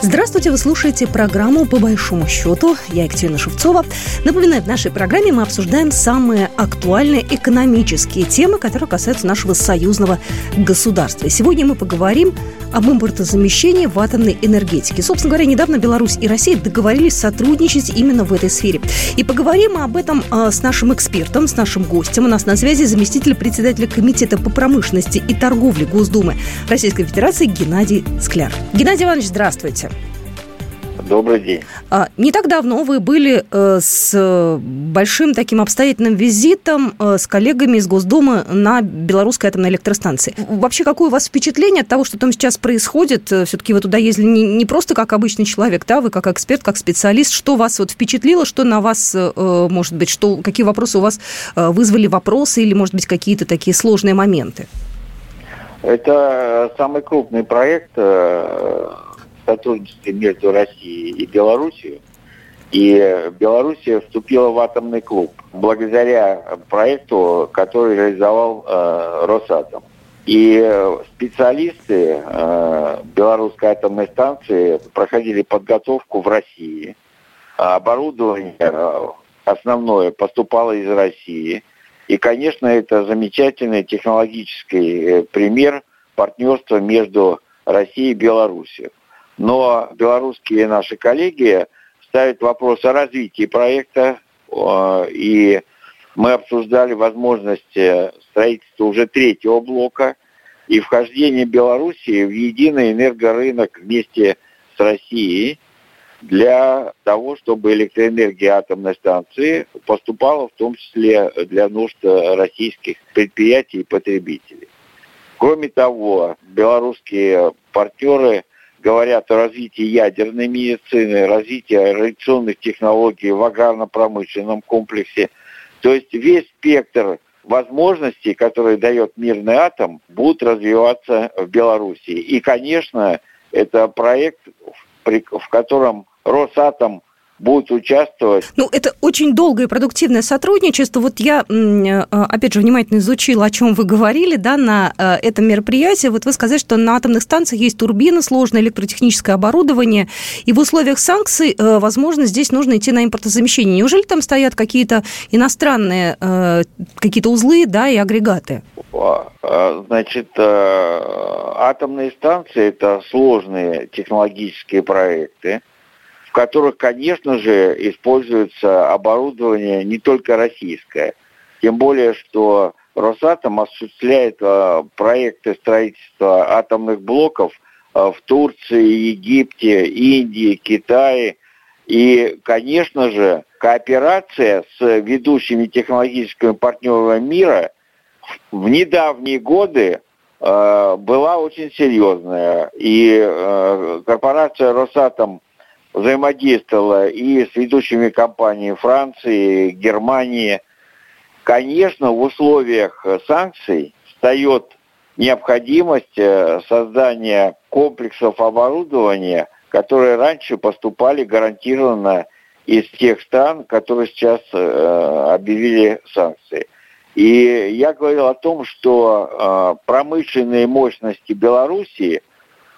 Здравствуйте, вы слушаете программу «По большому счету». Я Екатерина Шевцова. Напоминаю, в нашей программе мы обсуждаем самые актуальные экономические темы, которые касаются нашего союзного государства. И сегодня мы поговорим об импортозамещении в атомной энергетике. Собственно говоря, недавно Беларусь и Россия договорились сотрудничать именно в этой сфере. И поговорим мы об этом э, с нашим экспертом, с нашим гостем. У нас на связи заместитель председателя Комитета по промышленности и торговле Госдумы Российской Федерации Геннадий Скляр. Геннадий Иванович, здравствуйте. Добрый день. А, не так давно вы были э, с большим таким обстоятельным визитом э, с коллегами из Госдумы на белорусской атомной электростанции. Вообще, какое у вас впечатление от того, что там сейчас происходит? Э, Все-таки вы туда ездили не просто как обычный человек, да, вы как эксперт, как специалист. Что вас вот впечатлило, что на вас, может быть, что, какие вопросы у вас вызвали вопросы или, может быть, какие-то такие сложные моменты? Это самый крупный проект сотрудничестве между Россией и Белоруссией. И Белоруссия вступила в атомный клуб благодаря проекту, который реализовал э, Росатом. И специалисты э, белорусской атомной станции проходили подготовку в России. Оборудование э, основное поступало из России. И, конечно, это замечательный технологический э, пример партнерства между Россией и Белоруссией. Но белорусские наши коллеги ставят вопрос о развитии проекта, и мы обсуждали возможность строительства уже третьего блока и вхождение Белоруссии в единый энергорынок вместе с Россией для того, чтобы электроэнергия атомной станции поступала в том числе для нужд российских предприятий и потребителей. Кроме того, белорусские партнеры говорят о развитии ядерной медицины, развитии радиационных технологий в аграрно-промышленном комплексе. То есть весь спектр возможностей, которые дает мирный атом, будут развиваться в Беларуси. И, конечно, это проект, в котором Росатом будут участвовать. Ну, это очень долгое и продуктивное сотрудничество. Вот я, э, опять же, внимательно изучила, о чем вы говорили, да, на э, этом мероприятии. Вот вы сказали, что на атомных станциях есть турбины, сложное электротехническое оборудование, и в условиях санкций, э, возможно, здесь нужно идти на импортозамещение. Неужели там стоят какие-то иностранные какие-то узлы, да, и агрегаты? Значит, атомные станции – это сложные технологические проекты, которых, конечно же, используется оборудование не только российское. Тем более, что Росатом осуществляет э, проекты строительства атомных блоков э, в Турции, Египте, Индии, Китае. И, конечно же, кооперация с ведущими технологическими партнерами мира в недавние годы э, была очень серьезная. И корпорация Росатом взаимодействовала и с ведущими компаниями Франции, Германии. Конечно, в условиях санкций встает необходимость э, создания комплексов оборудования, которые раньше поступали гарантированно из тех стран, которые сейчас э, объявили санкции. И я говорил о том, что э, промышленные мощности Белоруссии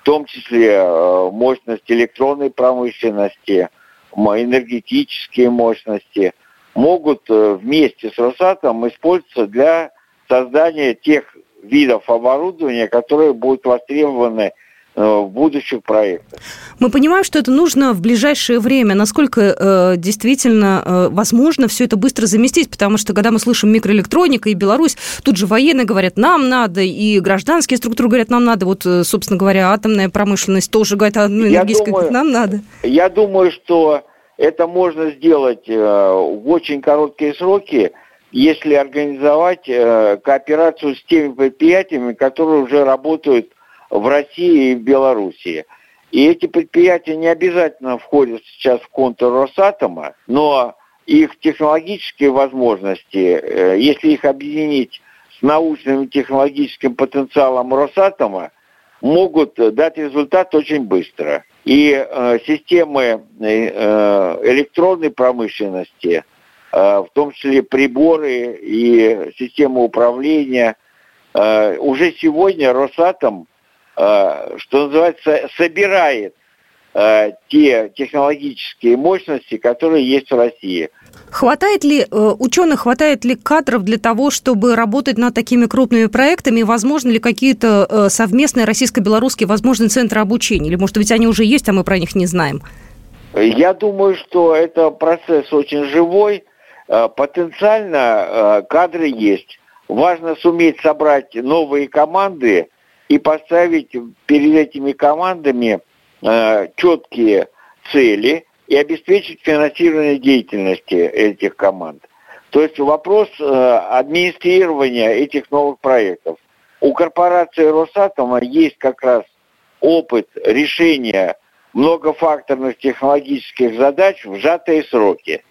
в том числе э, мощность электронной промышленности, энергетические мощности, могут э, вместе с Росатом использоваться для создания тех видов оборудования, которые будут востребованы в будущих проектах. Мы понимаем, что это нужно в ближайшее время. Насколько э, действительно э, возможно все это быстро заместить? Потому что, когда мы слышим микроэлектроника и Беларусь, тут же военные говорят, нам надо, и гражданские структуры говорят, нам надо. Вот, э, собственно говоря, атомная промышленность тоже говорит, а энергетика говорит, нам надо. Я думаю, что это можно сделать э, в очень короткие сроки, если организовать э, кооперацию с теми предприятиями, которые уже работают в России и в Белоруссии. И эти предприятия не обязательно входят сейчас в контур Росатома, но их технологические возможности, э, если их объединить с научным и технологическим потенциалом Росатома, могут дать результат очень быстро. И э, системы э, электронной промышленности, в том числе приборы и систему управления. Уже сегодня Росатом, что называется, собирает те технологические мощности, которые есть в России – Хватает ли э, ученых, хватает ли кадров для того, чтобы работать над такими крупными проектами? Возможно ли какие-то э, совместные российско-белорусские возможные центры обучения? Или, может быть, они уже есть, а мы про них не знаем? Я думаю, что это процесс очень живой. Э, потенциально кадры есть. Важно суметь собрать новые команды и поставить перед этими командами четкие цели – и обеспечить финансирование деятельности этих команд. То есть вопрос э, администрирования этих новых проектов. У корпорации Росатома есть как раз опыт решения многофакторных технологических задач в сжатые сроки.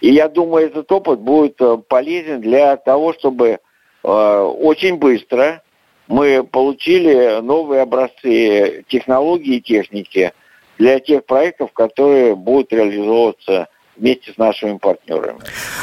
И я думаю, этот опыт будет э, полезен для того, чтобы э, очень быстро мы получили новые образцы технологии и техники – для тех проектов, которые будут реализовываться вместе с нашими партнерами.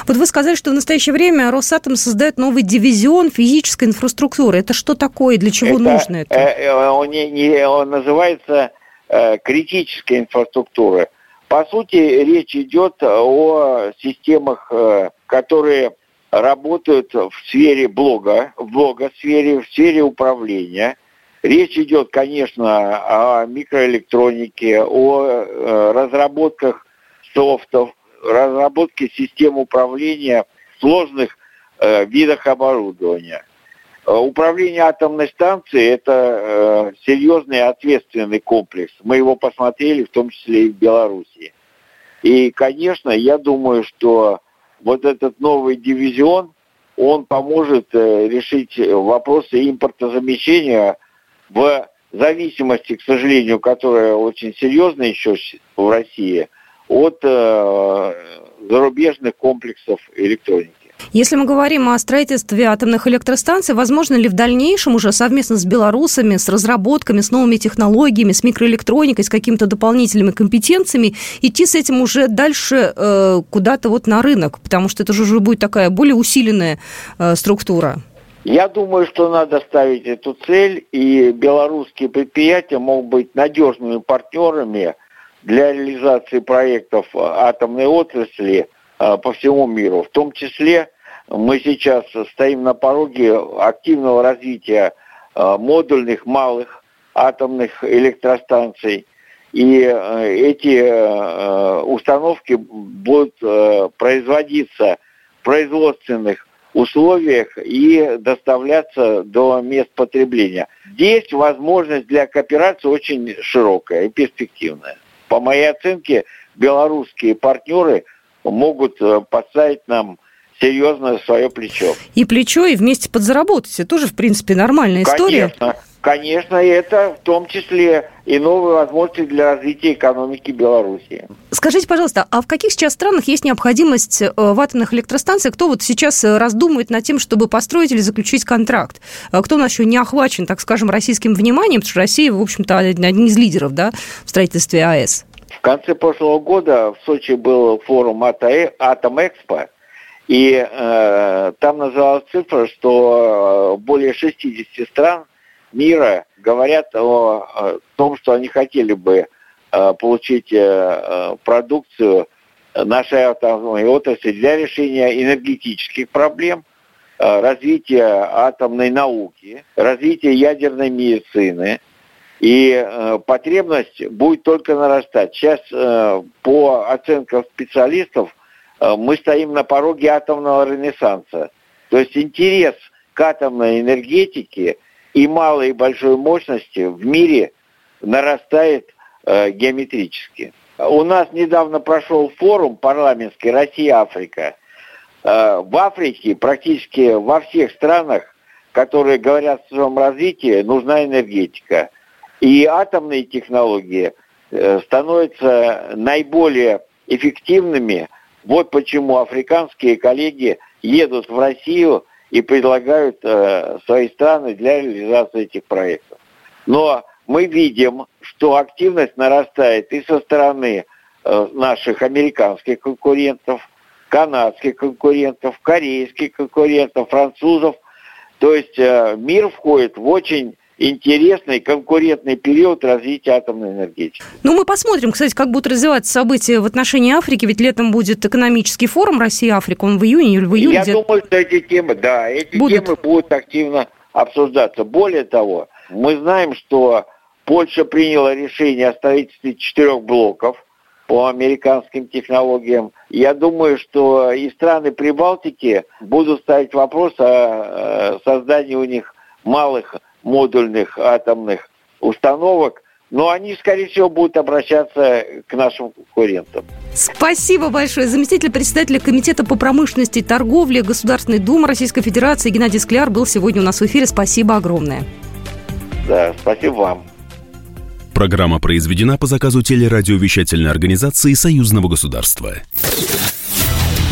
Вот вы сказали, что в настоящее время Росатом создает новый дивизион физической инфраструктуры. Это что такое? Для чего это, нужно это? Э, э, он, не, не, он называется э, критическая инфраструктура. По сути, речь идет о системах, э, которые работают в сфере блога, в блогосфере, в сфере управления – Речь идет, конечно, о микроэлектронике, о э, разработках софтов, разработке систем управления сложных э, видах оборудования. Э, управление атомной станцией – это серьезный ответственный комплекс. Мы его посмотрели, в том числе и в Беларуси. И, конечно, я думаю, что вот этот новый дивизион, он поможет решить вопросы импортозамещения в зависимости, к сожалению, которая очень серьезная еще в России, от э, зарубежных комплексов электроники. Если мы говорим о строительстве атомных электростанций, возможно ли в дальнейшем уже совместно с белорусами, с разработками, с новыми технологиями, с микроэлектроникой, с какими-то дополнительными компетенциями идти с этим уже дальше э, куда-то вот на рынок? Потому что это же уже будет такая более усиленная э, структура. Я думаю, что надо ставить эту цель, и белорусские предприятия могут быть надежными партнерами для реализации проектов атомной отрасли по всему миру. В том числе мы сейчас стоим на пороге активного развития а, модульных малых атомных электростанций. И а, эти установки будут производиться в производственных условиях и доставляться до мест потребления. Здесь возможность для кооперации очень широкая и перспективная. По моей оценке, белорусские партнеры могут э, поставить нам серьезно свое плечо. И плечо, и вместе подзаработать. Это тоже, в принципе, нормальная история. Конечно. Конечно, это в том числе и новые возможности для развития экономики Беларуси. Скажите, пожалуйста, а в каких сейчас странах есть необходимость э, в атомных электростанциях? Кто вот сейчас э, раздумывает над тем, чтобы построить или заключить контракт? Кто у нас еще не охвачен, так скажем, российским вниманием? Потому что Россия, в общем-то, один из лидеров да, в строительстве АЭС. В конце прошлого года в Сочи был форум Атом Экспо, и э, там называлась цифра, что э, более 60 стран мира говорят о, о том, что они хотели бы э, получить э, э продукцию нашей атомной отрасли для решения энергетических проблем, э, развития атомной науки, развития ядерной медицины. И э, потребность будет только нарастать. Сейчас э, по оценкам специалистов э, мы стоим на пороге атомного ренессанса. То есть интерес к атомной энергетике – и малой и большой мощности в мире нарастает э, геометрически. У нас недавно прошел форум парламентский Россия-Африка. Э, в Африке практически во всех странах, которые говорят о своем развитии, нужна энергетика. И атомные технологии э, становятся наиболее эффективными. Вот почему африканские коллеги едут в Россию и предлагают э, свои страны для реализации этих проектов. Но мы видим, что активность нарастает и со стороны э, наших американских конкурентов, канадских конкурентов, корейских конкурентов, французов. То есть мир входит в очень интересный конкурентный период развития атомной энергетики. Ну, мы посмотрим, кстати, как будут развиваться события в отношении Африки, ведь летом будет экономический форум Россия-Африка, он в июне или в июле? Я где... думаю, что эти темы, да, эти будут. темы будут активно обсуждаться. Более того, мы знаем, что Польша приняла решение о строительстве четырех блоков по американским технологиям. Я думаю, что и страны Прибалтики будут ставить вопрос о создании у них малых модульных атомных установок, но они, скорее всего, будут обращаться к нашим конкурентам. Спасибо большое. Заместитель председателя Комитета по промышленности и торговле Государственной Думы Российской Федерации Геннадий Скляр был сегодня у нас в эфире. Спасибо огромное. Да, спасибо вам. Программа произведена по заказу телерадиовещательной организации Союзного государства.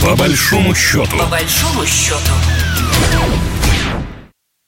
По большому счету. По большому счету.